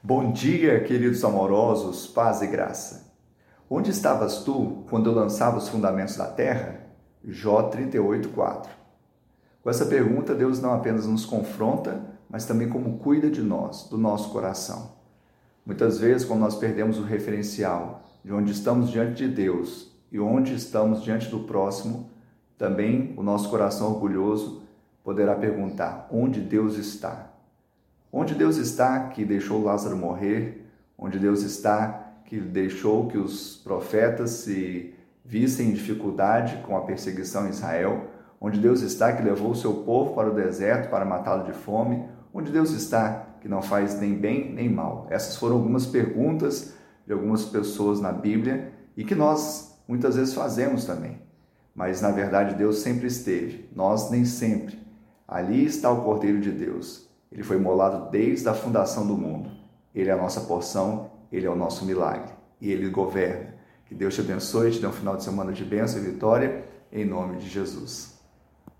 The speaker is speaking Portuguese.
Bom dia, queridos amorosos, paz e graça. Onde estavas tu quando eu lançava os fundamentos da terra? Jó 38:4. Com essa pergunta, Deus não apenas nos confronta, mas também como cuida de nós, do nosso coração. Muitas vezes, quando nós perdemos o referencial de onde estamos diante de Deus e onde estamos diante do próximo, também o nosso coração orgulhoso poderá perguntar: onde Deus está? Onde Deus está que deixou Lázaro morrer? Onde Deus está que deixou que os profetas se vissem em dificuldade com a perseguição em Israel? Onde Deus está que levou o seu povo para o deserto para matá-lo de fome? Onde Deus está que não faz nem bem nem mal? Essas foram algumas perguntas de algumas pessoas na Bíblia e que nós muitas vezes fazemos também. Mas na verdade Deus sempre esteve, nós nem sempre. Ali está o Cordeiro de Deus ele foi molado desde a fundação do mundo. Ele é a nossa porção, ele é o nosso milagre e ele governa. Que Deus te abençoe, te dê um final de semana de bênção e vitória, em nome de Jesus.